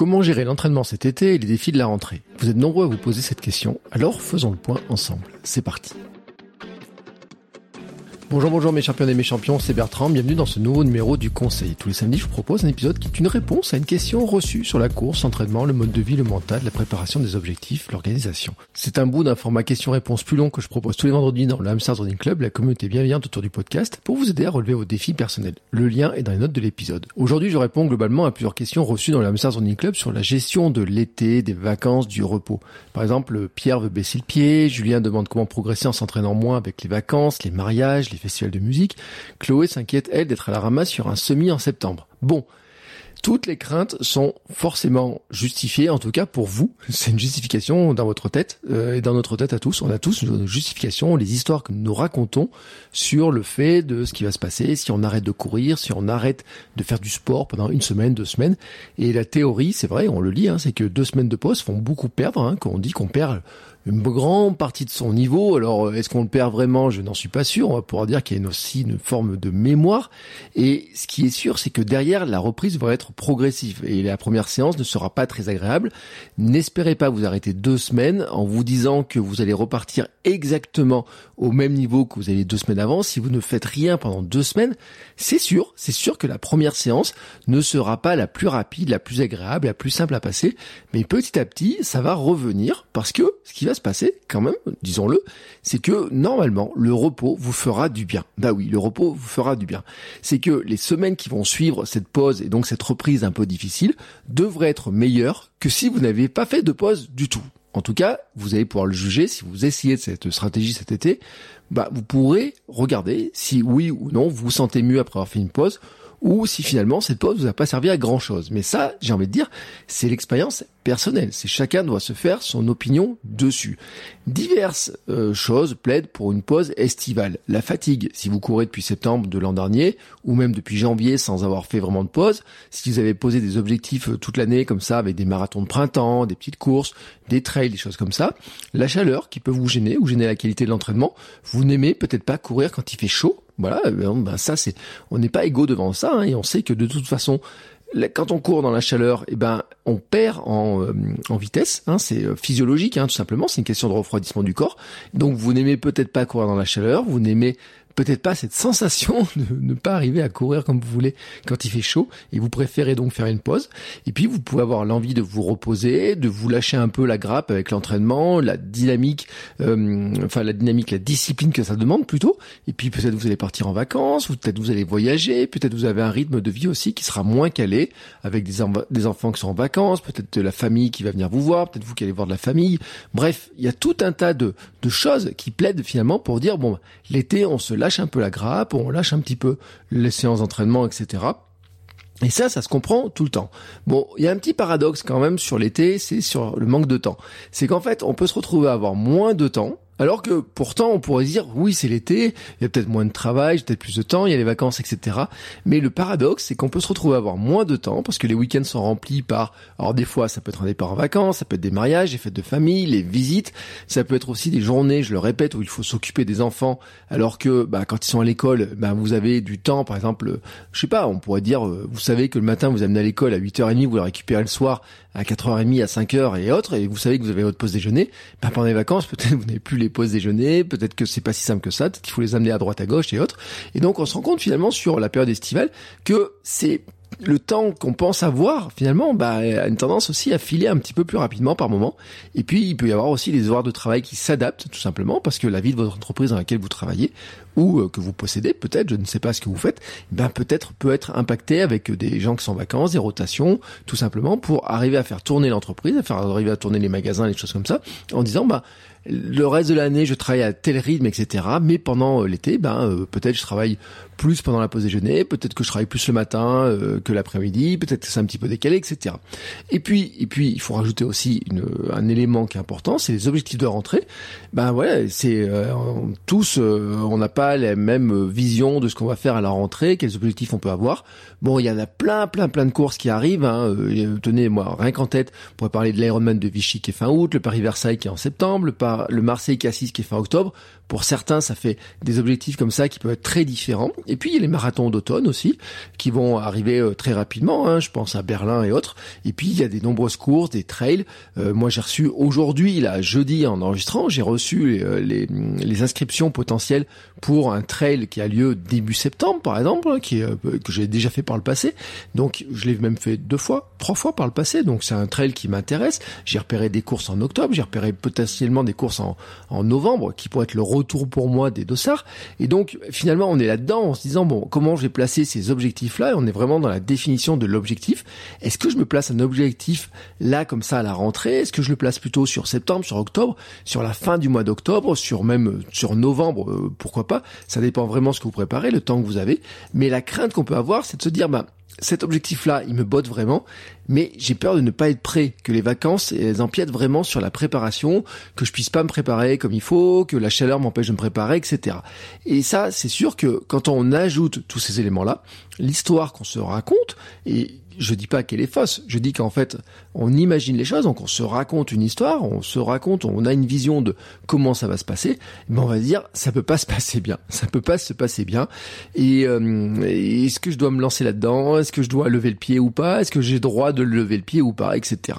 Comment gérer l'entraînement cet été et les défis de la rentrée? Vous êtes nombreux à vous poser cette question, alors faisons le point ensemble. C'est parti. Bonjour, bonjour mes champions et mes champions, c'est Bertrand, bienvenue dans ce nouveau numéro du Conseil. Tous les samedis, je vous propose un épisode qui est une réponse à une question reçue sur la course, l'entraînement, le mode de vie, le mental, la préparation des objectifs, l'organisation. C'est un bout d'un format question-réponse plus long que je propose tous les vendredis dans le Hamsters Running Club, la communauté bienveillante autour du podcast, pour vous aider à relever vos défis personnels. Le lien est dans les notes de l'épisode. Aujourd'hui, je réponds globalement à plusieurs questions reçues dans le Hamsters Running Club sur la gestion de l'été, des vacances, du repos. Par exemple, Pierre veut baisser le pied, Julien demande comment progresser en s'entraînant moins avec les vacances, les mariages, les festivals de musique, Chloé s'inquiète, elle, d'être à la ramasse sur un semi en septembre. Bon. Toutes les craintes sont forcément justifiées, en tout cas pour vous. C'est une justification dans votre tête euh, et dans notre tête à tous. On a tous une justification, les histoires que nous racontons sur le fait de ce qui va se passer si on arrête de courir, si on arrête de faire du sport pendant une semaine, deux semaines. Et la théorie, c'est vrai, on le lit, hein, c'est que deux semaines de pause font beaucoup perdre. Hein, qu'on dit qu'on perd une grande partie de son niveau. Alors, est-ce qu'on le perd vraiment? Je n'en suis pas sûr. On va pouvoir dire qu'il y a aussi une forme de mémoire. Et ce qui est sûr, c'est que derrière, la reprise va être progressive. Et la première séance ne sera pas très agréable. N'espérez pas vous arrêter deux semaines en vous disant que vous allez repartir exactement au même niveau que vous avez deux semaines avant. Si vous ne faites rien pendant deux semaines, c'est sûr, c'est sûr que la première séance ne sera pas la plus rapide, la plus agréable, la plus simple à passer. Mais petit à petit, ça va revenir parce que ce qui va se passer, quand même, disons-le, c'est que normalement, le repos vous fera du bien. Bah oui, le repos vous fera du bien. C'est que les semaines qui vont suivre cette pause et donc cette reprise un peu difficile devraient être meilleures que si vous n'avez pas fait de pause du tout. En tout cas, vous allez pouvoir le juger si vous essayez cette stratégie cet été. Bah, vous pourrez regarder si oui ou non vous vous sentez mieux après avoir fait une pause ou si finalement cette pause vous a pas servi à grand chose. Mais ça, j'ai envie de dire, c'est l'expérience personnelle. C'est chacun doit se faire son opinion dessus. Diverses euh, choses plaident pour une pause estivale. La fatigue, si vous courez depuis septembre de l'an dernier, ou même depuis janvier sans avoir fait vraiment de pause, si vous avez posé des objectifs euh, toute l'année comme ça, avec des marathons de printemps, des petites courses, des trails, des choses comme ça, la chaleur qui peut vous gêner ou gêner la qualité de l'entraînement, vous n'aimez peut-être pas courir quand il fait chaud, voilà, ben ça c'est, on n'est pas égaux devant ça, hein, et on sait que de toute façon, quand on court dans la chaleur, eh ben on perd en, euh, en vitesse, hein, c'est euh, physiologique, hein, tout simplement, c'est une question de refroidissement du corps. Donc vous n'aimez peut-être pas courir dans la chaleur, vous n'aimez peut-être pas cette sensation de ne pas arriver à courir comme vous voulez quand il fait chaud et vous préférez donc faire une pause. Et puis vous pouvez avoir l'envie de vous reposer de vous lâcher un peu la grappe avec l'entraînement la dynamique euh, enfin la dynamique la discipline que ça demande plutôt. Et puis peut-être vous allez partir en vacances peut-être vous allez voyager peut-être vous avez un rythme de vie aussi qui sera moins calé avec des, enfants qui sont en vacances peut-être la famille qui va venir vous voir peut-être vous qui allez voir de la famille. Bref il y a tout un tas de, de choses qui plaident finalement pour dire bon l'été on se lâche un peu la grappe, on lâche un petit peu les séances d'entraînement, etc. Et ça, ça se comprend tout le temps. Bon, il y a un petit paradoxe quand même sur l'été, c'est sur le manque de temps. C'est qu'en fait, on peut se retrouver à avoir moins de temps, alors que pourtant, on pourrait dire, oui, c'est l'été, il y a peut-être moins de travail, peut-être plus de temps, il y a les vacances, etc. Mais le paradoxe, c'est qu'on peut se retrouver à avoir moins de temps parce que les week-ends sont remplis par, alors des fois, ça peut être un départ en vacances, ça peut être des mariages, des fêtes de famille, les visites, ça peut être aussi des journées, je le répète, où il faut s'occuper des enfants, alors que, bah, quand ils sont à l'école, bah, vous avez du temps, par exemple, je sais pas, on pourrait dire, euh, vous savez que le matin, vous amenez à l'école à 8h30, vous le récupérez le soir à 4h30, à 5h et autres, et vous savez que vous avez votre pause déjeuner, bah, pendant les vacances, peut-être vous n'avez plus les pauses déjeuner, peut-être que c'est pas si simple que ça, peut-être qu'il faut les amener à droite à gauche et autres. Et donc on se rend compte finalement sur la période estivale que c'est le temps qu'on pense avoir, finalement, bah, a une tendance aussi à filer un petit peu plus rapidement par moment. Et puis, il peut y avoir aussi des horaires de travail qui s'adaptent, tout simplement, parce que la vie de votre entreprise dans laquelle vous travaillez ou que vous possédez, peut-être, je ne sais pas ce que vous faites, ben peut-être peut être impacté avec des gens qui sont en vacances, des rotations, tout simplement pour arriver à faire tourner l'entreprise, à faire arriver à tourner les magasins, les choses comme ça, en disant bah le reste de l'année, je travaille à tel rythme, etc. Mais pendant l'été, ben peut-être je travaille plus pendant la pause déjeuner, peut-être que je travaille plus le matin euh, que l'après-midi, peut-être que c'est un petit peu décalé, etc. Et puis, et puis, il faut rajouter aussi une, un élément qui est important, c'est les objectifs de rentrée. Ben voilà, c'est euh, tous, euh, on n'a pas la même vision de ce qu'on va faire à la rentrée, quels objectifs on peut avoir. Bon, il y en a plein, plein, plein de courses qui arrivent. Hein. tenez, moi, rien qu'en tête, on pourrait parler de l'Ironman de Vichy qui est fin août, le Paris-Versailles qui est en septembre, le, le Marseille-Cassis qui est fin octobre. Pour certains, ça fait des objectifs comme ça qui peuvent être très différents. Et puis il y a les marathons d'automne aussi qui vont arriver euh, très rapidement. Hein, je pense à Berlin et autres. Et puis il y a des nombreuses courses, des trails. Euh, moi j'ai reçu aujourd'hui, là jeudi en enregistrant, j'ai reçu euh, les, les, inscriptions potentielles pour un trail qui a lieu début septembre par exemple, qui que j'ai déjà fait par le passé. Donc je l'ai même fait deux fois, trois fois par le passé. Donc c'est un trail qui m'intéresse. J'ai repéré des courses en octobre, j'ai repéré potentiellement des courses en, novembre qui pourraient être le retour pour moi des dossards. Et donc finalement on est là-dedans en se disant bon comment je vais placer ces objectifs-là? On est vraiment dans la définition de l'objectif. Est-ce que je me place un objectif là comme ça à la rentrée? Est-ce que je le place plutôt sur septembre, sur octobre, sur la fin du mois d'octobre, sur même euh, sur novembre euh, Pourquoi pas? Ça dépend vraiment ce que vous préparez, le temps que vous avez. Mais la crainte qu'on peut avoir, c'est de se dire bah cet objectif-là, il me botte vraiment, mais j'ai peur de ne pas être prêt, que les vacances elles empiètent vraiment sur la préparation, que je puisse pas me préparer comme il faut, que la chaleur m'empêche de me préparer, etc. Et ça, c'est sûr que quand on ajoute tous ces éléments-là, l'histoire qu'on se raconte, et je dis pas qu'elle est fausse, je dis qu'en fait, on imagine les choses, donc on se raconte une histoire, on se raconte, on a une vision de comment ça va se passer, mais on va dire ça peut pas se passer bien, ça peut pas se passer bien. Et euh, est-ce que je dois me lancer là-dedans Est-ce que je dois lever le pied ou pas Est-ce que j'ai droit de lever le pied ou pas, etc.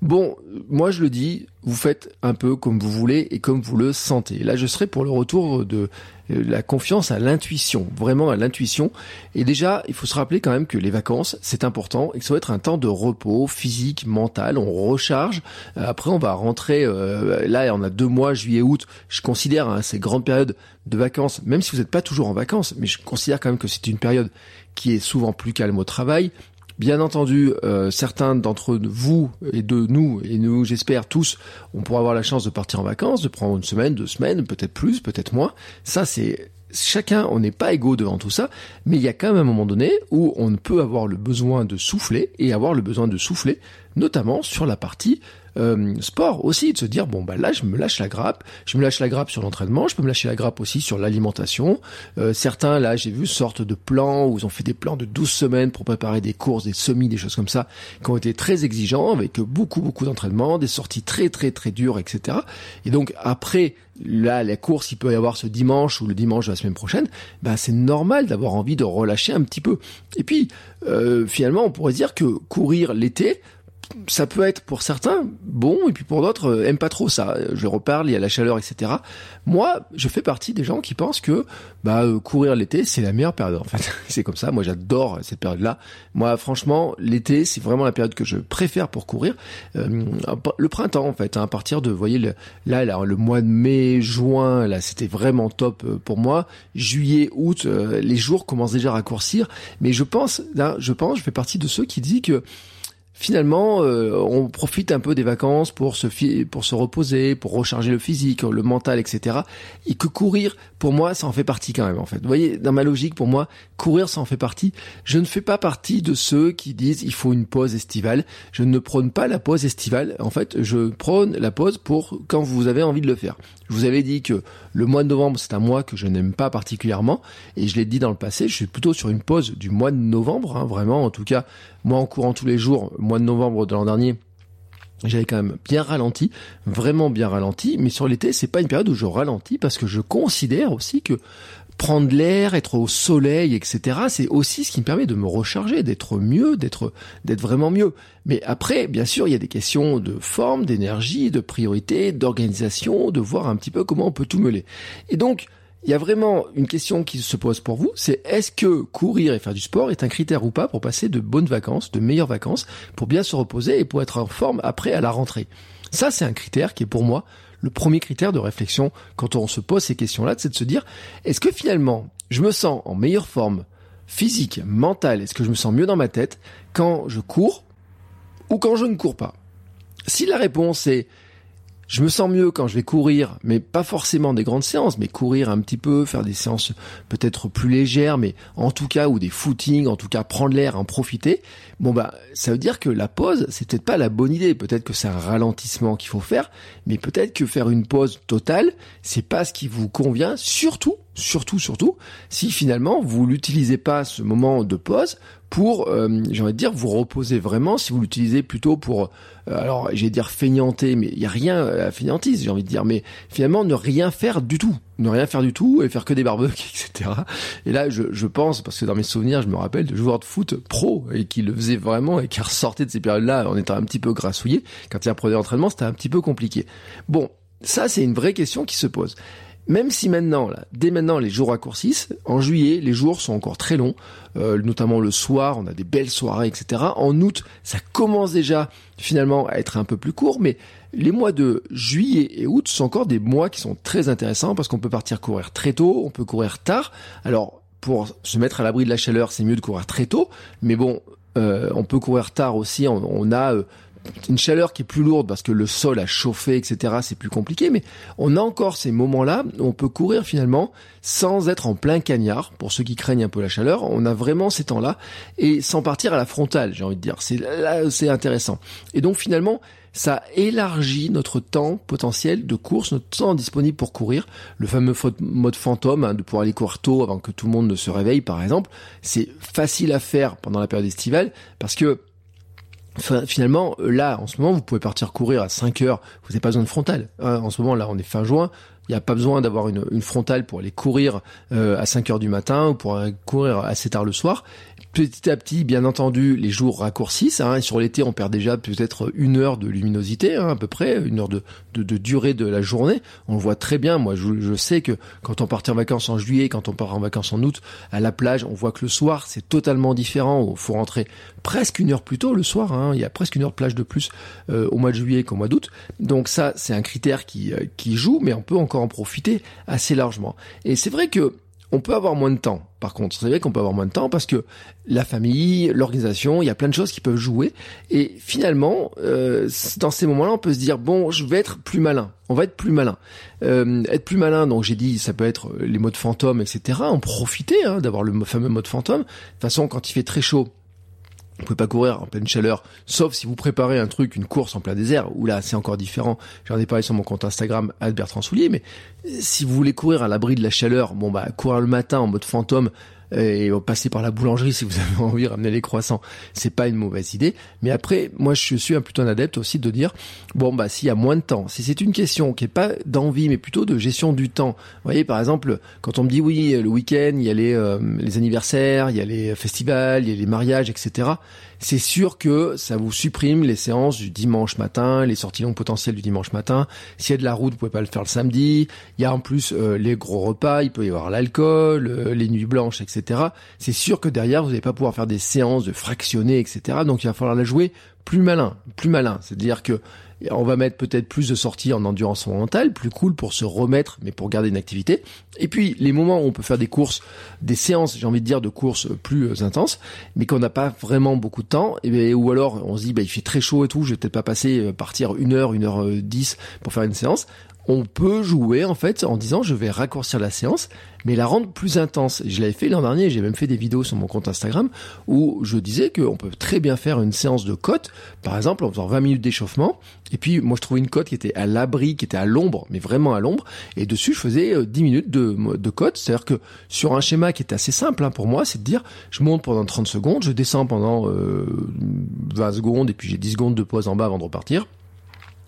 Bon, moi je le dis, vous faites un peu comme vous voulez et comme vous le sentez. Là, je serai pour le retour de la confiance à l'intuition, vraiment à l'intuition. Et déjà, il faut se rappeler quand même que les vacances, c'est important et que ça va être un temps de repos physique, mental. On recharge. Euh, après, on va rentrer. Euh, là, on a deux mois, juillet, août. Je considère hein, ces grandes périodes de vacances, même si vous n'êtes pas toujours en vacances, mais je considère quand même que c'est une période qui est souvent plus calme au travail, Bien entendu, euh, certains d'entre vous et de nous, et nous j'espère tous, on pourra avoir la chance de partir en vacances, de prendre une semaine, deux semaines, peut-être plus, peut-être moins. Ça c'est chacun, on n'est pas égaux devant tout ça, mais il y a quand même un moment donné où on peut avoir le besoin de souffler et avoir le besoin de souffler, notamment sur la partie euh, sport aussi, de se dire bon bah là je me lâche la grappe, je me lâche la grappe sur l'entraînement, je peux me lâcher la grappe aussi sur l'alimentation. Euh, certains là j'ai vu sortent de plans où ils ont fait des plans de 12 semaines pour préparer des courses, des semis, des choses comme ça, qui ont été très exigeants avec beaucoup beaucoup d'entraînement, des sorties très très très dures, etc. Et donc après là la course il peut y avoir ce dimanche ou le dimanche de la semaine prochaine, bah c'est normal d'avoir envie de relâcher un petit peu. Et puis euh, finalement on pourrait dire que courir l'été ça peut être pour certains bon et puis pour d'autres euh, aiment pas trop ça. Je reparle, il y a la chaleur, etc. Moi, je fais partie des gens qui pensent que bah euh, courir l'été c'est la meilleure période. En fait, c'est comme ça. Moi, j'adore cette période-là. Moi, franchement, l'été c'est vraiment la période que je préfère pour courir. Euh, le printemps, en fait, hein, à partir de, vous voyez, là, là, le mois de mai, juin, là, c'était vraiment top pour moi. Juillet, août, les jours commencent déjà à raccourcir. Mais je pense, là, je pense, je fais partie de ceux qui disent que finalement, euh, on profite un peu des vacances pour se pour se reposer, pour recharger le physique, le mental, etc. Et que courir, pour moi, ça en fait partie quand même. En fait, vous voyez, dans ma logique, pour moi, courir, ça en fait partie. Je ne fais pas partie de ceux qui disent il faut une pause estivale. Je ne prône pas la pause estivale. En fait, je prône la pause pour quand vous avez envie de le faire. Je vous avais dit que le mois de novembre, c'est un mois que je n'aime pas particulièrement, et je l'ai dit dans le passé, je suis plutôt sur une pause du mois de novembre, hein, vraiment. En tout cas, moi, en courant tous les jours, mois de novembre de l'an dernier, j'avais quand même bien ralenti, vraiment bien ralenti, mais sur l'été, c'est pas une période où je ralentis parce que je considère aussi que prendre l'air, être au soleil, etc. C'est aussi ce qui me permet de me recharger, d'être mieux, d'être d'être vraiment mieux. Mais après, bien sûr, il y a des questions de forme, d'énergie, de priorité, d'organisation, de voir un petit peu comment on peut tout mêler. Et donc, il y a vraiment une question qui se pose pour vous, c'est est-ce que courir et faire du sport est un critère ou pas pour passer de bonnes vacances, de meilleures vacances, pour bien se reposer et pour être en forme après à la rentrée? Ça, c'est un critère qui est pour moi le premier critère de réflexion quand on se pose ces questions-là, c'est de se dire, est-ce que finalement, je me sens en meilleure forme physique, mentale, est-ce que je me sens mieux dans ma tête quand je cours ou quand je ne cours pas? Si la réponse est je me sens mieux quand je vais courir, mais pas forcément des grandes séances, mais courir un petit peu, faire des séances peut-être plus légères, mais en tout cas, ou des footings, en tout cas prendre l'air, en profiter. Bon bah, ça veut dire que la pause, c'est peut-être pas la bonne idée. Peut-être que c'est un ralentissement qu'il faut faire, mais peut-être que faire une pause totale, c'est pas ce qui vous convient, surtout, surtout, surtout, si finalement vous l'utilisez pas ce moment de pause pour, euh, j'ai envie de dire, vous reposer vraiment, si vous l'utilisez plutôt pour, euh, alors j'ai dire feignanter, mais il y a rien à feignantise, j'ai envie de dire, mais finalement ne rien faire du tout, ne rien faire du tout et faire que des barbecues, etc. Et là, je, je pense, parce que dans mes souvenirs, je me rappelle de joueurs de foot pro et qui le faisaient vraiment et qui ressortaient de ces périodes-là en étant un petit peu grassouillé. Quand il reprenait l'entraînement, c'était un petit peu compliqué. Bon, ça c'est une vraie question qui se pose. Même si maintenant, là, dès maintenant, les jours raccourcissent, en juillet, les jours sont encore très longs, euh, notamment le soir, on a des belles soirées, etc. En août, ça commence déjà finalement à être un peu plus court, mais les mois de juillet et août sont encore des mois qui sont très intéressants parce qu'on peut partir courir très tôt, on peut courir tard. Alors, pour se mettre à l'abri de la chaleur, c'est mieux de courir très tôt, mais bon, euh, on peut courir tard aussi, on, a... Euh, une chaleur qui est plus lourde parce que le sol a chauffé, etc. C'est plus compliqué, mais on a encore ces moments-là où on peut courir finalement sans être en plein cagnard. Pour ceux qui craignent un peu la chaleur, on a vraiment ces temps-là et sans partir à la frontale, j'ai envie de dire. C'est là, c'est intéressant. Et donc finalement, ça élargit notre temps potentiel de course, notre temps disponible pour courir. Le fameux mode fantôme, hein, de pouvoir aller courir tôt avant que tout le monde ne se réveille, par exemple, c'est facile à faire pendant la période estivale parce que finalement, là, en ce moment, vous pouvez partir courir à 5 heures, vous n'avez pas besoin de frontale. Hein. en ce moment, là, on est fin juin, il n'y a pas besoin d'avoir une, une, frontale pour aller courir euh, à 5 heures du matin ou pour courir assez tard le soir petit à petit, bien entendu, les jours raccourcissent. Hein, sur l'été, on perd déjà peut-être une heure de luminosité, hein, à peu près, une heure de, de, durée de la journée. On le voit très bien. Moi, je, sais que quand on part en vacances en juillet, quand on part en vacances en août, à la plage, on voit que le soir, c'est totalement différent. Il faut rentrer presque une heure plus tôt le soir. Hein, il y a presque une heure de plage de plus euh, au mois de juillet qu'au mois d'août. Donc ça, c'est un critère qui, euh, qui joue, mais on peut encore en profiter assez largement. Et c'est vrai que on peut avoir moins de temps. Par contre, c'est vrai qu'on peut avoir moins de temps parce que la famille, l'organisation, il y a plein de choses qui peuvent jouer. Et finalement, euh, dans ces moments-là, on peut se dire bon, je vais être plus malin. On va être plus malin. Euh, être plus malin. Donc j'ai dit, ça peut être les modes fantômes, etc. En profiter hein, d'avoir le fameux mode fantôme. De toute façon, quand il fait très chaud, vous pouvez pas courir en pleine chaleur, sauf si vous préparez un truc, une course en plein désert, où là c'est encore différent. J'en ai parlé sur mon compte Instagram, Bertrand Soulier, mais si vous voulez courir à l'abri de la chaleur, bon bah courir le matin en mode fantôme, et passer par la boulangerie si vous avez envie de ramener les croissants, c'est pas une mauvaise idée. Mais après, moi je suis un plutôt un adepte aussi de dire bon bah s'il y a moins de temps, si c'est une question qui est pas d'envie mais plutôt de gestion du temps. Vous voyez par exemple quand on me dit oui le week-end il y a les, euh, les anniversaires, il y a les festivals, il y a les mariages, etc c'est sûr que ça vous supprime les séances du dimanche matin, les sorties longues potentielles du dimanche matin. S'il y a de la route, vous pouvez pas le faire le samedi. Il y a en plus euh, les gros repas, il peut y avoir l'alcool, euh, les nuits blanches, etc. C'est sûr que derrière, vous n'allez pas pouvoir faire des séances de fractionner, etc. Donc il va falloir la jouer plus malin, plus malin. C'est-à-dire que on va mettre peut-être plus de sorties en endurance mentale, plus cool pour se remettre, mais pour garder une activité. Et puis les moments où on peut faire des courses, des séances, j'ai envie de dire, de courses plus euh, intenses, mais qu'on n'a pas vraiment beaucoup de temps, et bien, ou alors on se dit bah il fait très chaud et tout, je vais peut-être pas passer euh, partir une heure, une heure euh, dix pour faire une séance on peut jouer en fait en disant je vais raccourcir la séance mais la rendre plus intense. Je l'avais fait l'an dernier, j'ai même fait des vidéos sur mon compte Instagram où je disais qu'on peut très bien faire une séance de côte, par exemple en faisant 20 minutes d'échauffement, et puis moi je trouvais une côte qui était à l'abri, qui était à l'ombre, mais vraiment à l'ombre, et dessus je faisais 10 euh, minutes de, de c'est-à-dire que sur un schéma qui est assez simple hein, pour moi, c'est de dire je monte pendant 30 secondes, je descends pendant euh, 20 secondes, et puis j'ai 10 secondes de pause en bas avant de repartir.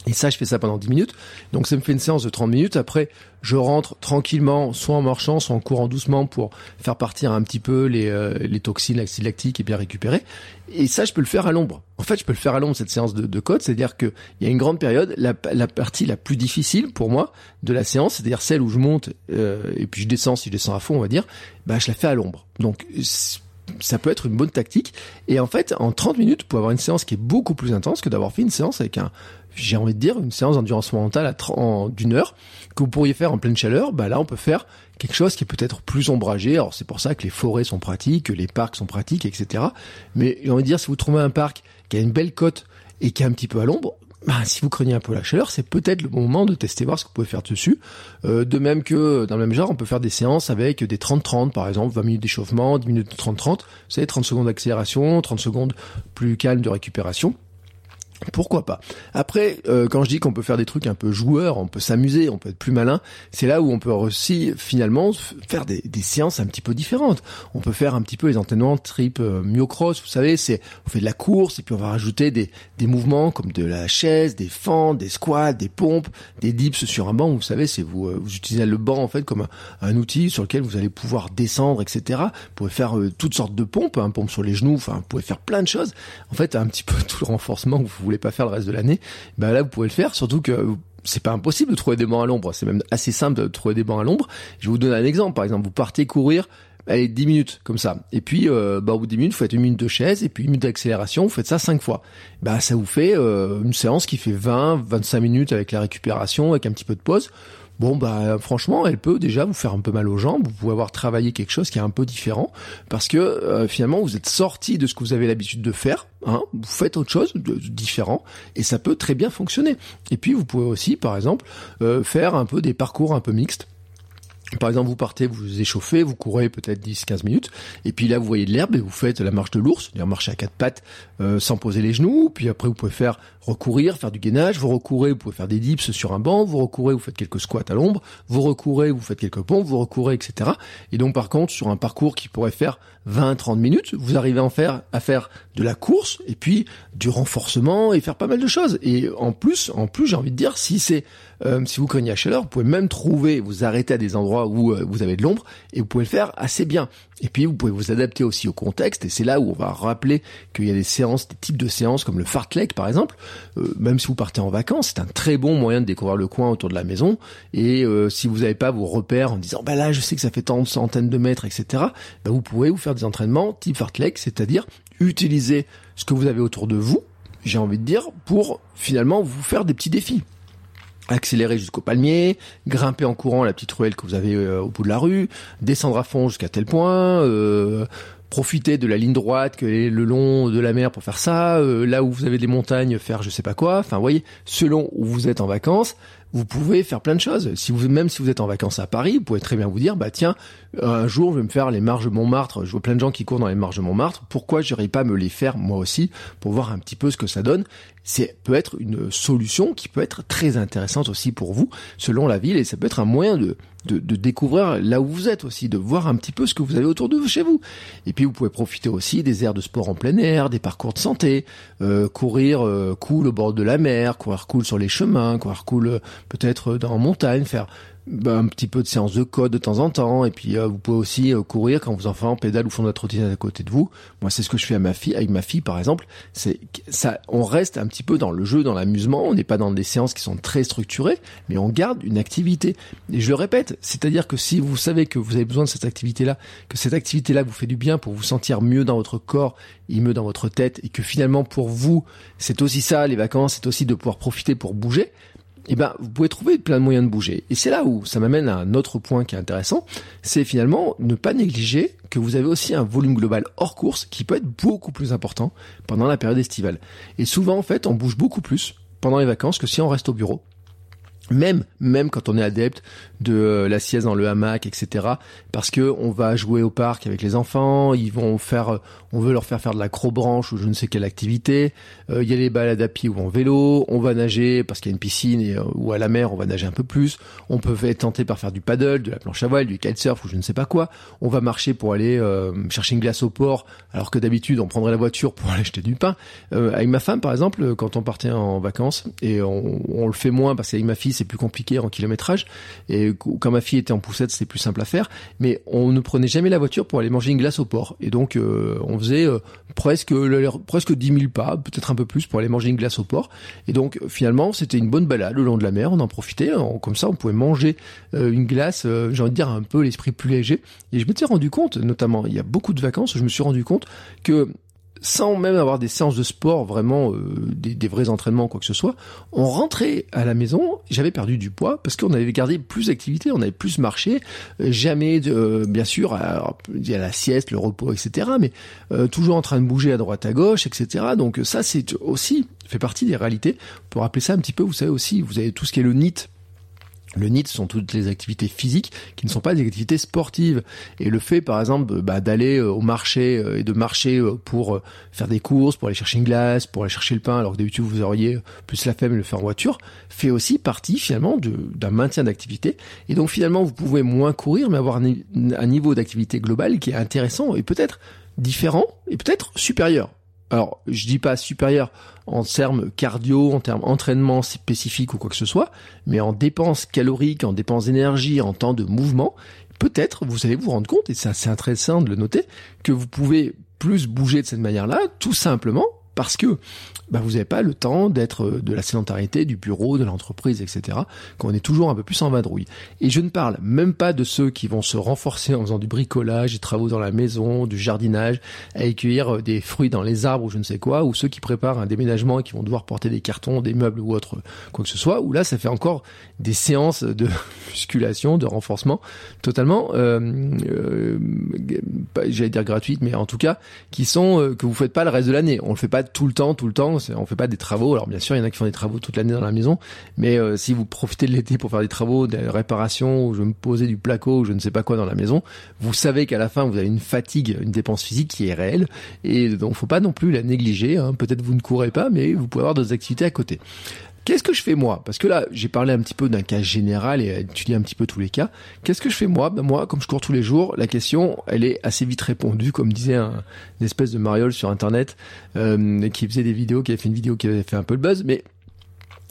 Et ça, je fais ça pendant 10 minutes. Donc ça me fait une séance de 30 minutes. Après, je rentre tranquillement, soit en marchant, soit en courant doucement pour faire partir un petit peu les, euh, les toxines, l'acide et bien récupérer. Et ça, je peux le faire à l'ombre. En fait, je peux le faire à l'ombre, cette séance de, de code. C'est-à-dire qu'il y a une grande période, la, la, partie la plus difficile pour moi de la séance, c'est-à-dire celle où je monte euh, et puis je descends, si je descends à fond, on va dire, bah, je la fais à l'ombre. Donc ça peut être une bonne tactique. Et en fait, en 30 minutes, pour avoir une séance qui est beaucoup plus intense que d'avoir fait une séance avec un, j'ai envie de dire, une séance d'endurance mentale d'une heure que vous pourriez faire en pleine chaleur, bah là on peut faire quelque chose qui est peut-être plus ombragé. Alors c'est pour ça que les forêts sont pratiques, que les parcs sont pratiques, etc. Mais j'ai envie de dire, si vous trouvez un parc qui a une belle côte et qui est un petit peu à l'ombre, bah, si vous craignez un peu la chaleur, c'est peut-être le moment de tester voir ce que vous pouvez faire dessus. Euh, de même que dans le même genre, on peut faire des séances avec des 30-30 par exemple, 20 minutes d'échauffement, 10 minutes de 30-30, vous savez, 30 secondes d'accélération, 30 secondes plus calme de récupération. Pourquoi pas? Après, euh, quand je dis qu'on peut faire des trucs un peu joueurs, on peut s'amuser, on peut être plus malin, c'est là où on peut aussi finalement faire des, séances un petit peu différentes. On peut faire un petit peu les entraînements trip euh, myocross, vous savez, c'est on fait de la course et puis on va rajouter des, des mouvements comme de la chaise, des fentes, des squats, des pompes, des dips sur un banc. Vous savez, c'est vous euh, vous utilisez le banc en fait comme un, outil sur lequel vous allez pouvoir descendre, etc. Vous pouvez faire toutes sortes de pompes, hein, pompes sur les genoux, enfin vous pouvez faire plein de choses. En fait, un petit peu tout le renforcement que vous voulez pas faire le reste de l'année, ben là vous pouvez le faire, surtout que c'est pas impossible de trouver des bancs à l'ombre, c'est même assez simple de trouver des bancs à l'ombre. Je vous donner un exemple, par exemple, vous partez courir, allez 10 minutes comme ça, et puis euh, bah, au bout de 10 minutes, vous faites une minute de chaise, et puis une minute d'accélération, vous faites ça 5 fois. Bah ça vous fait euh, une séance qui fait 20, 25 minutes avec la récupération, avec un petit peu de pause bon bah franchement elle peut déjà vous faire un peu mal aux jambes, vous pouvez avoir travaillé quelque chose qui est un peu différent parce que euh, finalement vous êtes sorti de ce que vous avez l'habitude de faire, hein, vous faites autre chose de, différent et ça peut très bien fonctionner. Et puis vous pouvez aussi par exemple euh, faire un peu des parcours un peu mixtes. Par exemple, vous partez, vous échauffez, vous courez peut-être 10-15 minutes, et puis là vous voyez de l'herbe et vous faites la marche de l'ours, c'est-à-dire marcher à quatre pattes euh, sans poser les genoux, puis après vous pouvez faire recourir, faire du gainage, vous recourez, vous pouvez faire des dips sur un banc, vous recourez, vous faites quelques squats à l'ombre, vous recourez, vous faites quelques pompes, vous recourez, etc. Et donc par contre, sur un parcours qui pourrait faire 20-30 minutes, vous arrivez à en faire, à faire de la course, et puis du renforcement, et faire pas mal de choses. Et en plus, en plus, j'ai envie de dire, si c'est euh, si vous craignez la chaleur, vous pouvez même trouver, vous arrêter à des endroits où euh, vous avez de l'ombre et vous pouvez le faire assez bien. Et puis vous pouvez vous adapter aussi au contexte et c'est là où on va rappeler qu'il y a des séances, des types de séances comme le fartlek par exemple. Euh, même si vous partez en vacances, c'est un très bon moyen de découvrir le coin autour de la maison. Et si vous n'avez pas vos repères en disant bah là je sais que ça fait tant de centaines de mètres, etc. Bah, vous pouvez vous faire des entraînements type fartlek, c'est-à-dire utiliser ce que vous avez autour de vous, j'ai envie de dire, pour finalement vous faire des petits défis accélérer jusqu'au palmier, grimper en courant la petite ruelle que vous avez euh, au bout de la rue, descendre à fond jusqu'à tel point, euh, profiter de la ligne droite que le long de la mer pour faire ça, euh, là où vous avez des montagnes faire je sais pas quoi, enfin voyez, selon où vous êtes en vacances, vous pouvez faire plein de choses. Si vous, même si vous êtes en vacances à Paris, vous pouvez très bien vous dire, bah tiens, un jour je vais me faire les marges Montmartre. Je vois plein de gens qui courent dans les marges Montmartre. Pourquoi j'irai pas me les faire moi aussi pour voir un petit peu ce que ça donne? C'est peut être une solution qui peut être très intéressante aussi pour vous selon la ville et ça peut être un moyen de de, de, découvrir là où vous êtes aussi, de voir un petit peu ce que vous avez autour de vous chez vous. Et puis vous pouvez profiter aussi des aires de sport en plein air, des parcours de santé, euh, courir euh, cool au bord de la mer, courir cool sur les chemins, courir cool peut-être dans montagne, faire bah, un petit peu de séance de code de temps en temps et puis euh, vous pouvez aussi euh, courir quand vos enfants pédalent ou font de la trottinette à côté de vous. Moi c'est ce que je fais à ma fille avec ma fille par exemple, c'est ça on reste un petit peu dans le jeu, dans l'amusement, on n'est pas dans des séances qui sont très structurées, mais on garde une activité. Et je le répète, c'est-à-dire que si vous savez que vous avez besoin de cette activité-là, que cette activité-là vous fait du bien pour vous sentir mieux dans votre corps et mieux dans votre tête et que finalement pour vous, c'est aussi ça les vacances, c'est aussi de pouvoir profiter pour bouger, eh ben, vous pouvez trouver plein de moyens de bouger. Et c'est là où ça m'amène à un autre point qui est intéressant, c'est finalement ne pas négliger que vous avez aussi un volume global hors course qui peut être beaucoup plus important pendant la période estivale. Et souvent, en fait, on bouge beaucoup plus pendant les vacances que si on reste au bureau. même même quand on est adepte de euh, la sieste dans le hamac etc parce que on va jouer au parc avec les enfants ils vont faire euh, on veut leur faire faire de l'acrobranche ou je ne sais quelle activité euh, il y a les balades à pied ou en vélo on va nager parce qu'il y a une piscine et, ou à la mer on va nager un peu plus on peut être tenté par faire du paddle de la planche à voile du kitesurf ou je ne sais pas quoi on va marcher pour aller chercher une glace au port alors que d'habitude on prendrait la voiture pour aller acheter du pain avec ma femme par exemple quand on partait en vacances et on, on le fait moins parce qu'avec ma fille c'est plus compliqué en kilométrage. Et quand ma fille était en poussette, c'était plus simple à faire. Mais on ne prenait jamais la voiture pour aller manger une glace au port. Et donc, euh, on faisait euh, presque presque 10 000 pas, peut-être un peu plus, pour aller manger une glace au port. Et donc, finalement, c'était une bonne balade le long de la mer. On en profitait. comme ça, on pouvait manger euh, une glace, j'ai envie de dire, un peu l'esprit plus léger. Et je m'étais rendu compte, notamment, il y a beaucoup de vacances, je me suis rendu compte que sans même avoir des séances de sport, vraiment euh, des, vrais entraînements, quoi que ce soit, on rentrait à la maison, j'avais perdu du poids parce qu'on avait gardé plus d'activité, on avait plus marché, euh, jamais, euh, bien sûr, il y a la sieste, le repos, etc., mais toujours en train de bouger à droite à gauche, etc. Donc ça, c'est aussi fait partie des réalités. Pour rappeler ça un petit peu, vous savez aussi, vous avez tout ce qui est le NIT, le NIT sont toutes les activités physiques qui ne sont pas des activités sportives. Et le fait, par exemple, bah, d'aller euh, au marché euh, et de marcher euh, pour faire des courses, pour aller chercher une glace, pour aller chercher le pain, alors que d'habitude vous auriez plus la flemme le faire en voiture, fait aussi partie finalement d'un maintien d'activité. Et donc finalement, vous pouvez moins courir, mais avoir un niveau d'activité global qui est intéressant et peut-être différent et peut-être supérieur alors je dis pas supérieur en termes cardio, en termes entraînement spécifique ou quoi que ce soit, mais en dépenses caloriques, en dépenses d'énergie, en temps de mouvement, peut-être vous allez vous rendre compte, et c'est assez intéressant de le noter, que vous pouvez plus bouger de cette manière-là, tout simplement parce que bah, vous n'avez pas le temps d'être euh, de la sédentarité, du bureau, de l'entreprise, etc. Qu'on est toujours un peu plus en vadrouille. Et je ne parle même pas de ceux qui vont se renforcer en faisant du bricolage, des travaux dans la maison, du jardinage, à accueillir euh, des fruits dans les arbres ou je ne sais quoi, ou ceux qui préparent un déménagement et qui vont devoir porter des cartons, des meubles ou autre quoi que ce soit, où là ça fait encore des séances de musculation, de renforcement totalement, euh, euh j'allais dire gratuites, mais en tout cas qui sont que vous faites pas le reste de l'année. On le fait pas tout le temps, tout le temps on fait pas des travaux. Alors bien sûr, il y en a qui font des travaux toute l'année dans la maison, mais euh, si vous profitez de l'été pour faire des travaux, des réparations, ou je me poser du placo, je ne sais pas quoi dans la maison, vous savez qu'à la fin vous avez une fatigue, une dépense physique qui est réelle, et donc faut pas non plus la négliger. Hein. Peut-être vous ne courez pas, mais vous pouvez avoir d'autres activités à côté. Qu'est-ce que je fais moi? Parce que là, j'ai parlé un petit peu d'un cas général et étudié un petit peu tous les cas. Qu'est-ce que je fais moi? Ben Moi, comme je cours tous les jours, la question, elle est assez vite répondue, comme disait un, une espèce de mariole sur Internet euh, qui faisait des vidéos, qui avait fait une vidéo qui avait fait un peu le buzz, mais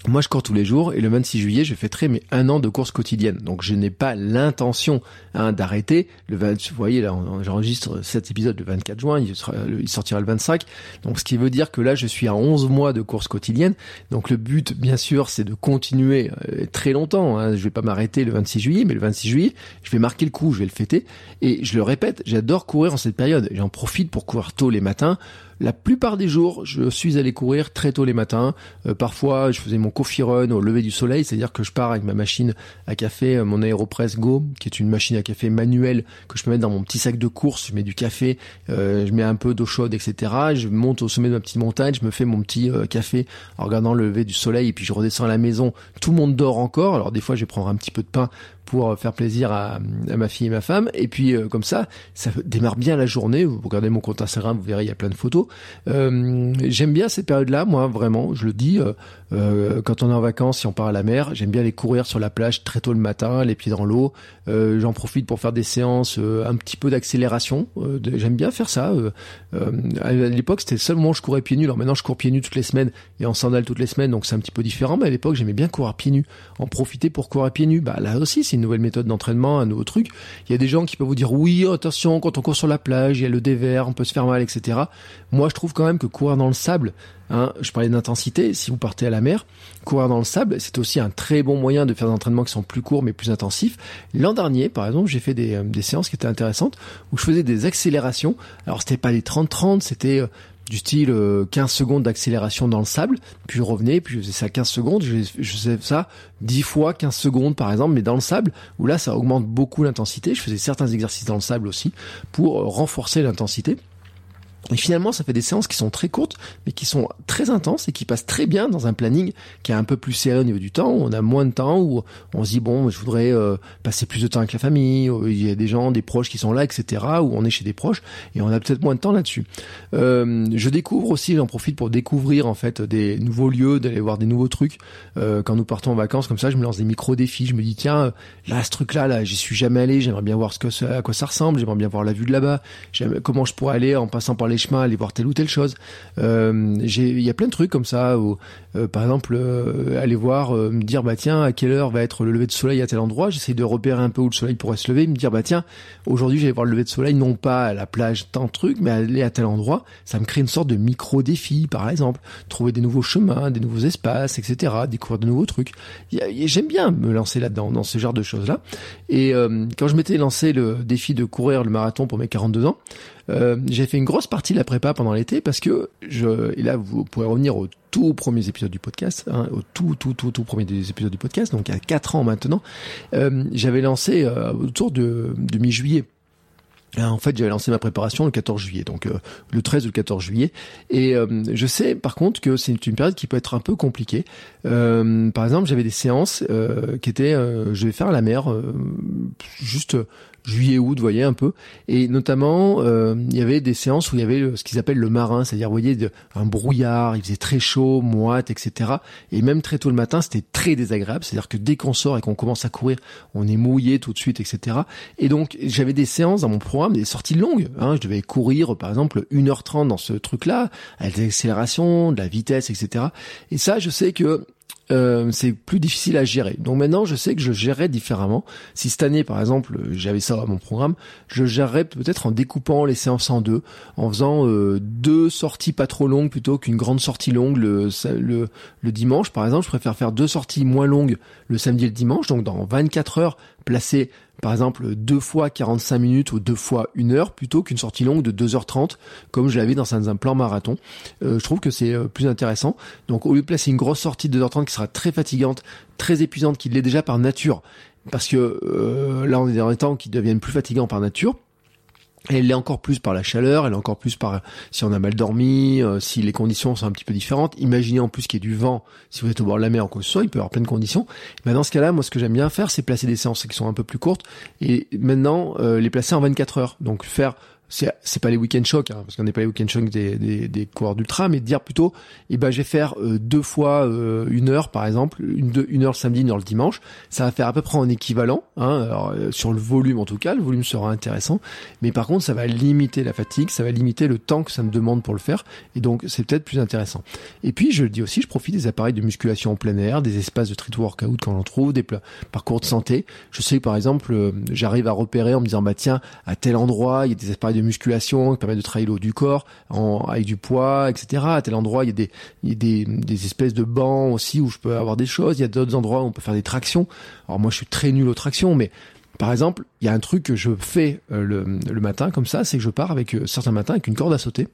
moi, je cours tous les jours et le 26 juillet, je fêterai mes un an de course quotidienne. Donc, je n'ai pas l'intention hein, d'arrêter. Le 20, vous voyez, là, j'enregistre cet épisode le 24 juin, il, il, sortira le 25. Donc, ce qui veut dire que là, je suis à 11 mois de course quotidienne. Donc, le but, bien sûr, c'est de continuer euh, très longtemps. Hein. Je vais pas m'arrêter le 26 juillet, mais le 26 juillet, je vais marquer le coup, je vais le fêter. Et je le répète, j'adore courir en cette période. J'en profite pour courir tôt les matins. La plupart des jours, je suis allé courir très tôt les matins. Euh, parfois, je faisais mon coffee run au lever du soleil, c'est-à-dire que je pars avec ma machine à café, euh, mon Aeropress Go, qui est une machine à café manuelle que je peux mettre dans mon petit sac de course. Je mets du café, euh, je mets un peu d'eau chaude, etc. Je monte au sommet de ma petite montagne, je me fais mon petit café en regardant le lever du soleil, et puis je redescends à la maison. Tout le monde dort encore. Alors des fois, je vais prendre un petit peu de pain pour faire plaisir à, ma fille et ma femme. Et puis comme ça, ça démarre bien la journée. Vous regardez mon compte Instagram, vous verrez, il y a plein de photos. Euh, j'aime bien cette période-là, moi, vraiment, je le dis. Euh, euh, quand on est en vacances, si on part à la mer, j'aime bien aller courir sur la plage très tôt le matin, les pieds dans l'eau. J'en profite pour faire des séances, un petit peu d'accélération. j'aime bien faire ça. à l'époque, c'était le seul moment où je courais pieds nus. Alors maintenant, je cours pieds nus toutes les semaines et en sandales toutes les semaines, donc c'est un petit peu différent. Mais à l'époque, j'aimais bien courir pieds nus. En profiter pour courir pieds nus. Bah là aussi, c'est une nouvelle méthode d'entraînement, un nouveau truc. Il y a des gens qui peuvent vous dire oui, attention, quand on court sur la plage, il y a le dévers, on peut se faire mal, etc. Moi, je trouve quand même que courir dans le sable, hein, je parlais d'intensité, si vous partez à la mer, courir dans le sable, c'est aussi un très bon moyen de faire des entraînements qui sont plus courts mais plus intensifs. L'an dernier, par exemple, j'ai fait des, euh, séances qui étaient intéressantes où je faisais des accélérations. Alors, c'était pas les 30-30, c'était euh, du style 15 euh, secondes d'accélération dans le sable, puis je revenais, puis je faisais ça 15 secondes, je, je faisais ça 10 fois 15 secondes par exemple, mais dans le sable, où là ça augmente beaucoup l'intensité, je faisais certains exercices dans le sable aussi pour renforcer l'intensité. Et finalement, ça fait des séances qui sont très courtes, mais qui sont très intenses et qui passent très bien dans un planning qui est un peu plus serré au niveau du temps, où on a moins de temps, où on se dit, bon, je voudrais euh, passer plus de temps avec la famille, il y a des gens, des proches qui sont là, etc., où on est chez des proches, et on a peut-être moins de temps là-dessus. Euh, je découvre aussi, j'en profite pour découvrir, en fait, des nouveaux lieux, d'aller voir des nouveaux trucs. Euh, quand nous partons en vacances, comme ça, je me lance des micro-défis, je me dis, tiens, là, ce truc-là, là, j'y suis jamais allé, j'aimerais bien voir ce que à quoi ça ressemble, j'aimerais bien voir la vue de là-bas, comment je pourrais aller en passant par les chemins, aller voir telle ou telle chose. Euh, il y a plein de trucs comme ça où, euh, par exemple, euh, aller voir, me dire bah tiens à quelle heure va être le lever de soleil à tel endroit? J'essaie de repérer un peu où le soleil pourrait se lever, me dire bah tiens aujourd'hui j'allais voir le lever de soleil non pas à la plage tant de trucs, mais aller à tel endroit. Ça me crée une sorte de micro défi par exemple, trouver des nouveaux chemins, des nouveaux espaces, etc. Découvrir de nouveaux trucs. J'aime bien me lancer là-dedans dans ce genre de choses là. Et quand je m'étais lancé le défi de courir le marathon pour mes 42 ans, euh, j'ai fait une grosse partie de la prépa pendant l'été parce que je, et là vous pourrez revenir aux tout premiers épisodes du podcast, hein, au tout tout tout tout premier des épisodes du podcast, donc il y quatre ans maintenant, euh, j'avais lancé euh, autour de, de mi-juillet. En fait, j'avais lancé ma préparation le 14 juillet, donc le 13 ou le 14 juillet. Et je sais, par contre, que c'est une période qui peut être un peu compliquée. par exemple, j'avais des séances qui étaient, je vais faire la mer, juste juillet août, vous voyez un peu. Et notamment, euh, il y avait des séances où il y avait ce qu'ils appellent le marin, c'est-à-dire, vous voyez, un brouillard, il faisait très chaud, moite, etc. Et même très tôt le matin, c'était très désagréable, c'est-à-dire que dès qu'on sort et qu'on commence à courir, on est mouillé tout de suite, etc. Et donc, j'avais des séances dans mon programme, des sorties longues. Hein, je devais courir, par exemple, 1h30 dans ce truc-là, avec des accélérations, de la vitesse, etc. Et ça, je sais que euh, c'est plus difficile à gérer. Donc maintenant, je sais que je gérerais différemment. Si cette année, par exemple, j'avais ça à mon programme, je gérerais peut-être en découpant les séances en deux, en faisant euh, deux sorties pas trop longues plutôt qu'une grande sortie longue le, le, le dimanche. Par exemple, je préfère faire deux sorties moins longues le samedi et le dimanche, donc dans 24 heures, placer par exemple deux fois 45 minutes ou deux fois une heure plutôt qu'une sortie longue de 2h30 comme je l'avais dans un, plan marathon. Euh, je trouve que c'est euh, plus intéressant. Donc au lieu de placer une grosse sortie de 2h30 qui sera très fatigante, très épuisante, qui l'est déjà par nature, parce que euh, là on est dans des temps qui deviennent plus fatigants par nature, elle l'est encore plus par la chaleur, elle est encore plus par si on a mal dormi, euh, si les conditions sont un petit peu différentes. Imaginez en plus qu'il y ait du vent, si vous êtes au bord de la mer ou quoi que ce soit, il peut y avoir plein de conditions. Mais dans ce cas-là, moi ce que j'aime bien faire, c'est placer des séances qui sont un peu plus courtes et maintenant euh, les placer en 24 heures. Donc faire c'est pas les week-end shocks, hein, parce qu'on n'est pas les week-end shocks des, des, des coureurs d'ultra, mais de dire plutôt, eh ben, je vais faire euh, deux fois euh, une heure, par exemple, une, une heure le samedi, une heure le dimanche. Ça va faire à peu près en équivalent, hein, alors, euh, sur le volume en tout cas, le volume sera intéressant, mais par contre, ça va limiter la fatigue, ça va limiter le temps que ça me demande pour le faire, et donc c'est peut-être plus intéressant. Et puis, je le dis aussi, je profite des appareils de musculation en plein air, des espaces de street workout quand j'en trouve, des parcours de santé. Je sais que par exemple, j'arrive à repérer en me disant, bah tiens, à tel endroit, il y a des appareils de musculation qui permet de travailler l'eau du corps en, avec du poids, etc. À tel endroit, il y a des, il y a des, des espèces de bancs aussi où je peux avoir des choses. Il y a d'autres endroits où on peut faire des tractions. Alors moi, je suis très nul aux tractions, mais par exemple, il y a un truc que je fais euh, le, le, matin comme ça, c'est que je pars avec euh, certains matins avec une corde à sauter.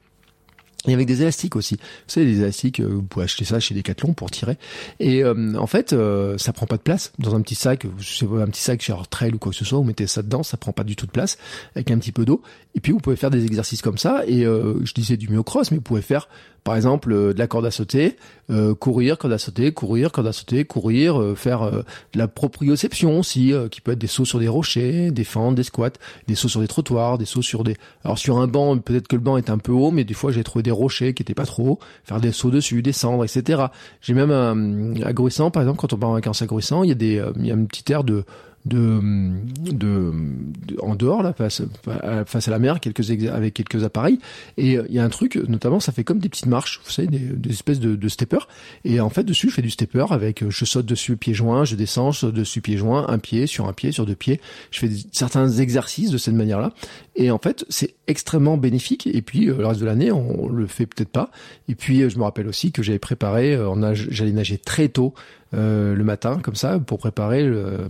Et avec des élastiques aussi. Vous savez, des élastiques, euh, vous pouvez acheter ça chez Decathlon pour tirer. Et euh, en fait, euh, ça prend pas de place dans un petit sac. C'est un petit sac chez Trail ou quoi que ce soit. Vous mettez ça dedans, ça prend pas du tout de place, avec un petit peu d'eau. Et puis vous pouvez faire des exercices comme ça. Et je disais du myocross, mais vous pouvez faire par exemple, euh, de la corde à sauter, euh, courir, corde à sauter, courir, corde à sauter, courir, euh, faire de la proprioception aussi, qui peut être des sauts sur des rochers, des fentes, des squats, des sauts sur des trottoirs, des sauts sur des... Alors sur un banc, peut-être que le banc est un peu haut, mais des fois j'ai trouvé des rochers qui étaient pas trop hauts, faire des sauts dessus, descendre, etc. J'ai même un, à par exemple, quand on part en vacances à il y a des, il y a un petit air de de, de, en dehors là face face à la mer avec quelques appareils. Et euh, il y a un truc notamment ça fait comme des petites marches vous savez des, espèces de, de stepper et en fait dessus je fais du stepper avec euh, je saute dessus pieds joints je descends saute dessus pieds joints un pied sur un pied sur deux pieds. Je fais certains exercices de cette manière là et en fait c'est extrêmement bénéfique. Et puis euh, le reste de l'année on le fait peut-être pas. Et puis je me rappelle aussi que j'avais préparé j'allais nager très tôt euh, le matin comme ça pour préparer le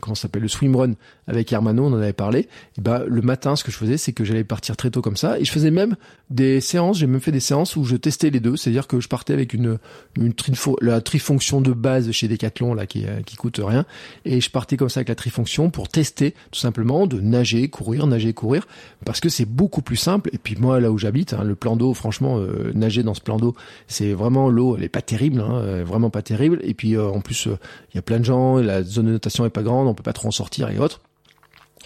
comment s'appelle le swimrun avec Hermano on en avait parlé. Et bah le matin ce que je faisais c'est que j'allais partir très tôt comme ça. Et je faisais même des séances j'ai même fait des séances où je testais les deux. C'est-à-dire que je partais avec une une la trifonction de base chez Decathlon là qui euh, qui coûte rien. Et je partais comme ça avec la trifonction pour tester tout simplement de nager courir nager courir. Parce que c'est beaucoup plus simple. Et puis moi, là où j'habite, hein, le plan d'eau, franchement, euh, nager dans ce plan d'eau, c'est vraiment l'eau, elle est pas terrible, hein, vraiment pas terrible. Et puis en plus, il y a plein de gens, la zone de notation est pas grande, on peut pas trop en sortir et autres.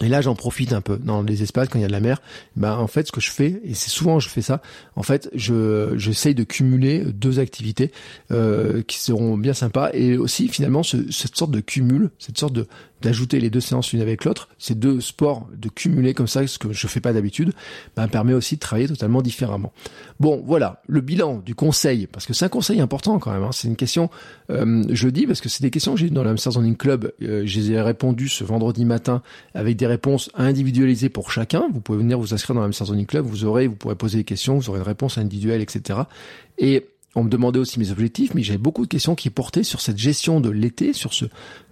Et là, j'en profite un peu dans les espaces quand il y a de la mer. Ben en fait, ce que je fais, et c'est souvent je fais ça, en fait, je j'essaye de cumuler deux activités euh, qui seront bien sympas et aussi finalement cette sorte de cumul, cette sorte de d'ajouter les deux séances l'une avec l'autre, ces deux sports, de cumuler comme ça, ce que je fais pas d'habitude, ben, permet aussi de travailler totalement différemment. Bon, voilà, le bilan du conseil, parce que c'est un conseil important quand même, hein, c'est une question, euh, je dis parce que c'est des questions que j'ai eues dans l'Amsterdam Club, euh, je les ai répondues ce vendredi matin avec des réponses individualisées pour chacun, vous pouvez venir vous inscrire dans l'Amsterdam Zoning Club, vous aurez, vous pourrez poser des questions, vous aurez une réponse individuelle, etc. Et on me demandait aussi mes objectifs, mais j'avais beaucoup de questions qui portaient sur cette gestion de l'été, sur ce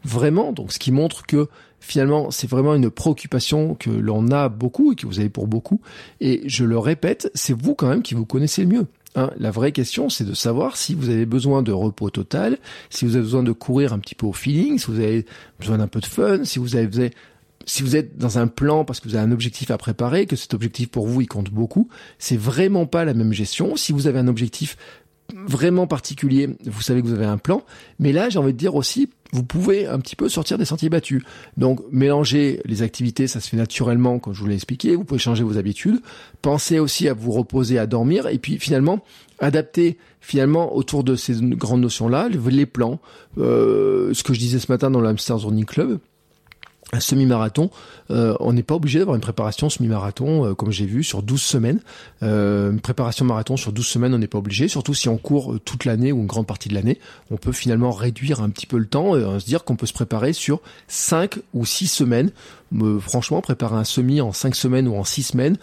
vraiment, donc ce qui montre que finalement c'est vraiment une préoccupation que l'on a beaucoup et que vous avez pour beaucoup. Et je le répète, c'est vous quand même qui vous connaissez le mieux. Hein. la vraie question, c'est de savoir si vous avez besoin de repos total, si vous avez besoin de courir un petit peu au feeling, si vous avez besoin d'un peu de fun, si vous avez si vous êtes dans un plan parce que vous avez un objectif à préparer, que cet objectif pour vous il compte beaucoup, c'est vraiment pas la même gestion. Si vous avez un objectif vraiment particulier, vous savez que vous avez un plan, mais là j'ai envie de dire aussi, vous pouvez un petit peu sortir des sentiers battus. Donc mélanger les activités, ça se fait naturellement, comme je vous l'ai expliqué, vous pouvez changer vos habitudes, pensez aussi à vous reposer, à dormir, et puis finalement adapter finalement autour de ces grandes notions-là les plans, euh, ce que je disais ce matin dans l'Amsterdam Running Club, un semi-marathon, euh, on n'est pas obligé d'avoir une préparation semi-marathon, euh, comme j'ai vu, sur 12 semaines. Euh, une préparation marathon sur 12 semaines, on n'est pas obligé, surtout si on court toute l'année ou une grande partie de l'année. On peut finalement réduire un petit peu le temps et se dire qu'on peut se préparer sur 5 ou 6 semaines. franchement, préparer un semi en 5 semaines ou en 6 semaines,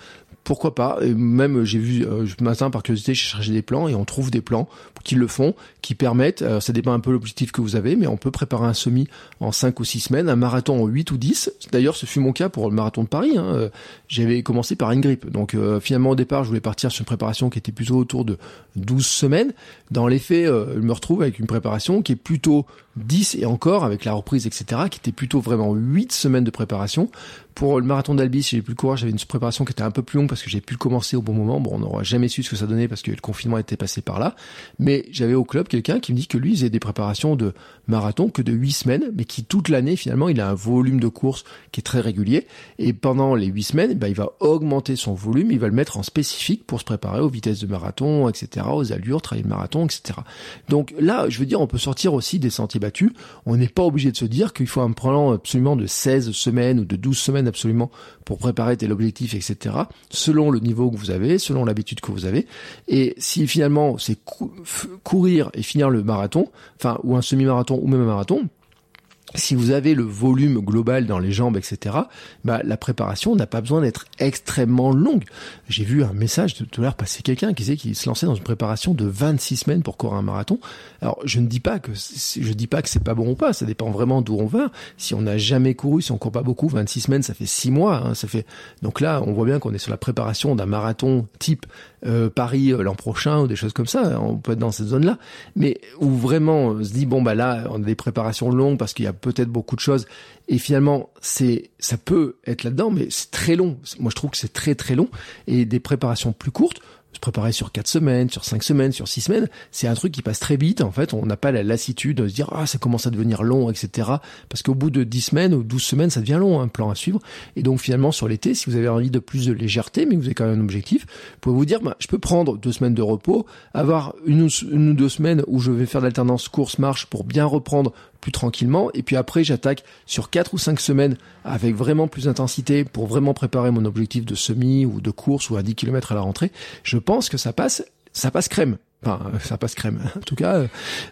pourquoi pas et Même j'ai vu euh, ce matin par curiosité, j'ai cherché des plans et on trouve des plans qui le font, qui permettent. Euh, ça dépend un peu l'objectif que vous avez, mais on peut préparer un semi en 5 ou 6 semaines, un marathon en 8 ou 10. D'ailleurs, ce fut mon cas pour le marathon de Paris. Hein. Euh, j'avais commencé par une grippe, donc finalement au départ, je voulais partir sur une préparation qui était plutôt autour de 12 semaines. Dans les faits, je me retrouve avec une préparation qui est plutôt 10 et encore avec la reprise, etc., qui était plutôt vraiment 8 semaines de préparation. Pour le marathon d'Albi, si j'ai plus le courage, j'avais une préparation qui était un peu plus longue parce que j'ai pu le commencer au bon moment. Bon, on n'aura jamais su ce que ça donnait parce que le confinement était passé par là. Mais j'avais au club quelqu'un qui me dit que lui, il faisait des préparations de marathon que de 8 semaines, mais qui toute l'année, finalement, il a un volume de course qui est très régulier. Et pendant les 8 semaines, ben, il va augmenter son volume, il va le mettre en spécifique pour se préparer aux vitesses de marathon, etc., aux allures, travailler le marathon, etc. Donc là, je veux dire, on peut sortir aussi des sentiers On n'est pas obligé de se dire qu'il faut un plan absolument de 16 semaines ou de 12 semaines absolument pour préparer tel objectif, etc. Selon le niveau que vous avez, selon l'habitude que vous avez. Et si finalement c'est courir et finir le marathon, enfin, ou un semi-marathon ou même un marathon, si vous avez le volume global dans les jambes, etc., bah, la préparation n'a pas besoin d'être extrêmement longue. J'ai vu un message tout à l'heure passer quelqu'un qui disait qu'il se lançait dans une préparation de 26 semaines pour courir un marathon. Alors, je ne dis pas que je dis pas que c'est pas bon ou pas, ça dépend vraiment d'où on va. Si on n'a jamais couru, si on court pas beaucoup, 26 semaines, ça fait 6 mois. Hein, ça fait donc là, on voit bien qu'on est sur la préparation d'un marathon type euh, Paris euh, l'an prochain ou des choses comme ça. On peut être dans cette zone-là, mais où vraiment on se dit bon bah là, on a des préparations longues parce qu'il y a peut-être beaucoup de choses. Et finalement, c'est, ça peut être là-dedans, mais c'est très long. Moi, je trouve que c'est très très long. Et des préparations plus courtes, se préparer sur quatre semaines, sur cinq semaines, sur six semaines, c'est un truc qui passe très vite. En fait, on n'a pas la lassitude de se dire ah ça commence à devenir long, etc. Parce qu'au bout de dix semaines ou douze semaines, ça devient long un plan à suivre. Et donc finalement sur l'été, si vous avez envie de plus de légèreté, mais vous avez quand même un objectif, vous pouvez vous dire bah, je peux prendre deux semaines de repos, avoir une ou deux semaines où je vais faire l'alternance course-marche pour bien reprendre plus tranquillement. Et puis après, j'attaque sur quatre ou cinq semaines avec vraiment plus d'intensité pour vraiment préparer mon objectif de semi ou de course ou à 10 km à la rentrée. Je pense que ça passe, ça passe crème. Enfin, ça passe crème. En tout cas,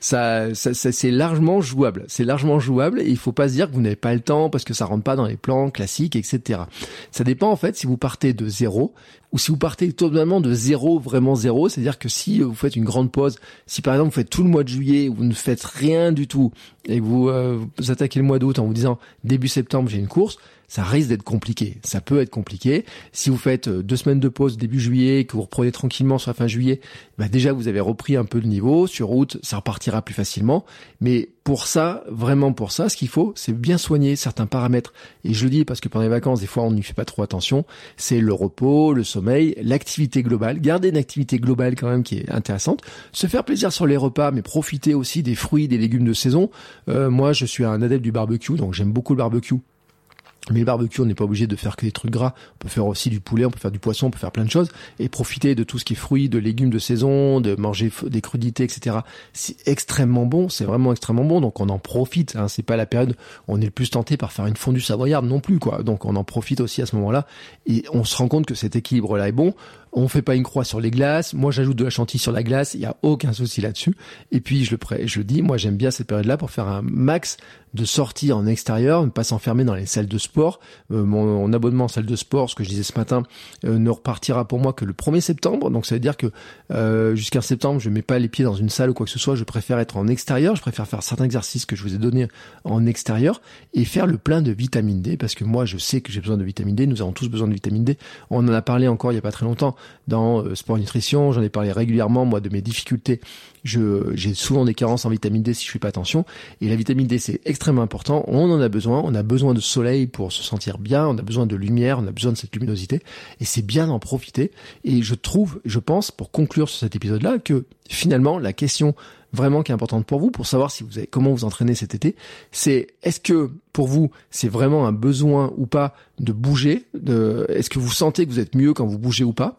ça, ça, c'est largement jouable. C'est largement jouable et il faut pas se dire que vous n'avez pas le temps parce que ça rentre pas dans les plans classiques, etc. Ça dépend en fait si vous partez de zéro ou si vous partez totalement de zéro, vraiment zéro, c'est-à-dire que si vous faites une grande pause, si par exemple vous faites tout le mois de juillet, vous ne faites rien du tout, et que vous, euh, vous attaquez le mois d'août en vous disant début septembre j'ai une course, ça risque d'être compliqué. Ça peut être compliqué. Si vous faites euh, deux semaines de pause début juillet, que vous reprenez tranquillement sur la fin juillet, bah déjà vous avez repris un peu de niveau. Sur août, ça repartira plus facilement. Mais pour ça, vraiment pour ça, ce qu'il faut, c'est bien soigner certains paramètres. Et je le dis parce que pendant les vacances, des fois, on n'y fait pas trop attention. C'est le repos, le sommeil, l'activité globale. Garder une activité globale quand même qui est intéressante. Se faire plaisir sur les repas, mais profiter aussi des fruits, des légumes de saison. Euh, moi, je suis un adepte du barbecue, donc j'aime beaucoup le barbecue. Mais le barbecue, on n'est pas obligé de faire que des trucs gras. On peut faire aussi du poulet, on peut faire du poisson, on peut faire plein de choses et profiter de tout ce qui est fruits, de légumes de saison, de manger des crudités, etc. C'est extrêmement bon, c'est vraiment extrêmement bon. Donc on en profite. Hein. C'est pas la période où on est le plus tenté par faire une fondue savoyarde non plus, quoi. Donc on en profite aussi à ce moment-là et on se rend compte que cet équilibre-là est bon. On fait pas une croix sur les glaces. Moi, j'ajoute de la chantilly sur la glace. Il y a aucun souci là-dessus. Et puis, je le, je le dis, moi, j'aime bien cette période-là pour faire un max de sorties en extérieur, ne pas s'enfermer dans les salles de sport. Euh, mon, abonnement en salle de sport, ce que je disais ce matin, euh, ne repartira pour moi que le 1er septembre. Donc, ça veut dire que euh, jusqu'à septembre, je mets pas les pieds dans une salle ou quoi que ce soit. Je préfère être en extérieur. Je préfère faire certains exercices que je vous ai donnés en extérieur et faire le plein de vitamine D parce que moi, je sais que j'ai besoin de vitamine D. Nous avons tous besoin de vitamine D. On en a parlé encore il y a pas très longtemps dans euh, Sport Nutrition, j'en ai parlé régulièrement, moi, de mes difficultés. j'ai souvent des carences en vitamine D si je fais pas attention. Et la vitamine D, c'est extrêmement important. On en a besoin. On a besoin de soleil pour se sentir bien. On a besoin de lumière. On a besoin de cette luminosité. Et c'est bien d'en profiter. Et je trouve, je pense, pour conclure sur cet épisode-là, que finalement, la question vraiment qui est importante pour vous, pour savoir si vous avez, comment vous entraîner cet été, c'est est-ce que pour vous c'est vraiment un besoin ou pas de bouger, est-ce que vous sentez que vous êtes mieux quand vous bougez ou pas?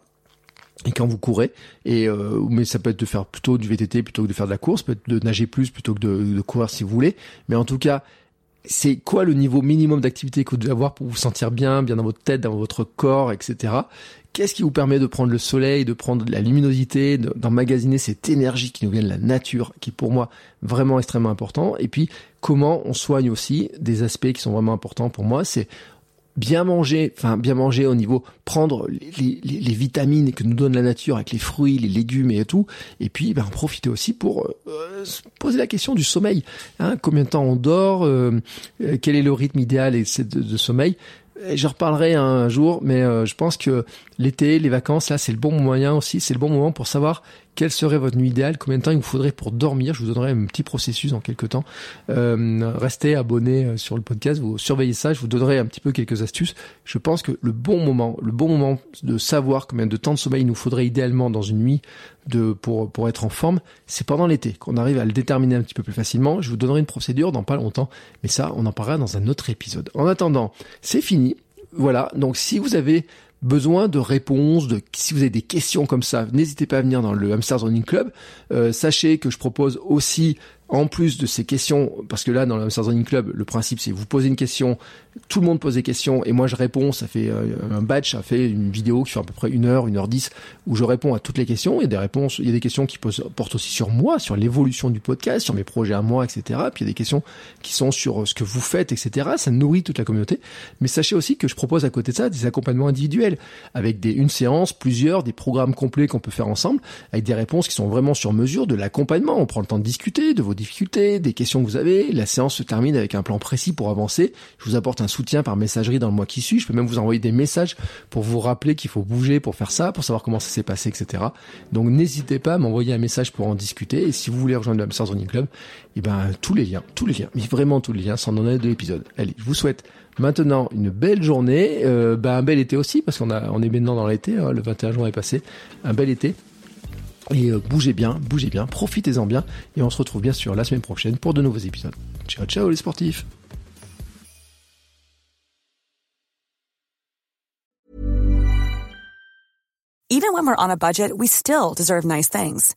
Et quand vous courez et euh, mais ça peut être de faire plutôt du VTT plutôt que de faire de la course, peut être de nager plus plutôt que de, de courir si vous voulez, mais en tout cas c'est quoi le niveau minimum d'activité que vous devez avoir pour vous sentir bien, bien dans votre tête, dans votre corps, etc. Qu'est-ce qui vous permet de prendre le soleil, de prendre la luminosité, d'emmagasiner cette énergie qui nous vient de la nature, qui est pour moi vraiment extrêmement important? Et puis, comment on soigne aussi des aspects qui sont vraiment importants pour moi, c'est bien manger, enfin bien manger au niveau prendre les, vitamines que nous donne la nature avec les fruits, les légumes et tout, et puis ben, en profiter aussi pour euh, poser la question du sommeil. Hein, combien de temps on dort euh, euh, Quel est le rythme idéal de, de sommeil je reparlerai un jour, mais je pense que l'été, les vacances, là, c'est le bon moyen aussi, c'est le bon moment pour savoir quelle serait votre nuit idéale, combien de temps il vous faudrait pour dormir? Je vous donnerai un petit processus dans quelques temps. Euh, restez abonnés euh, sur le podcast, vous surveillez ça, je vous donnerai un petit peu quelques astuces. Je pense que le bon moment, le bon moment de savoir combien de temps de sommeil il nous faudrait idéalement dans une nuit pour, pour être en forme, c'est pendant l'été qu'on arrive à le déterminer un petit peu plus facilement. Je vous donnerai une procédure dans pas longtemps, mais ça, on en parlera dans un autre épisode. En attendant, c'est fini. Voilà, donc si vous avez besoin de réponses, de si vous avez des questions comme ça, n'hésitez pas à venir dans le Hamster Zoning Club. Euh, sachez que je propose aussi en plus de ces questions, parce que là, dans le Hamster Zoning Club, le principe, c'est vous posez une question, tout le monde pose des questions, et moi je réponds, ça fait euh, un batch, ça fait une vidéo qui fait à peu près une heure, une heure dix, où je réponds à toutes les questions. Il y a des réponses, il y a des questions qui portent aussi sur moi, sur l'évolution du podcast, sur mes projets à moi, etc. Puis il y a des questions qui sont sur euh, ce que vous faites, etc. Ça nourrit toute la communauté. Mais sachez aussi que je propose à côté de ça des accompagnements individuels, avec des, une séance, plusieurs, des programmes complets qu'on peut faire ensemble, avec des réponses qui sont vraiment sur mesure, de l'accompagnement. On prend le temps de discuter de vos difficultés, des questions que vous avez. La séance se termine avec un plan précis pour avancer. Je vous apporte un soutien par messagerie dans le mois qui suit. Je peux même vous envoyer des messages pour vous rappeler qu'il faut bouger pour faire ça, pour savoir comment ça s'est passé, etc. Donc n'hésitez pas à m'envoyer un message pour en discuter. Et si vous voulez rejoindre le Hamster Running Club, eh ben tous les liens, tous les liens, mais vraiment tous les liens sont dans les deux épisodes. Allez, je vous souhaite maintenant une belle journée, euh, ben, un bel été aussi parce qu'on on est maintenant dans l'été. Hein, le 21 juin est passé, un bel été. Et euh, bougez bien, bougez bien, profitez-en bien. Et on se retrouve bien sûr la semaine prochaine pour de nouveaux épisodes. Ciao, ciao les sportifs Even when we're on a budget, we still deserve nice things.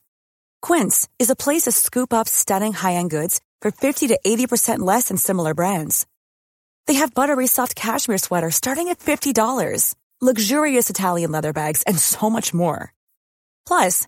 Quince is a place to scoop up stunning high-end goods for 50 to 80% less than similar brands. They have buttery soft cashmere sweaters starting at $50, luxurious Italian leather bags, and so much more. Plus,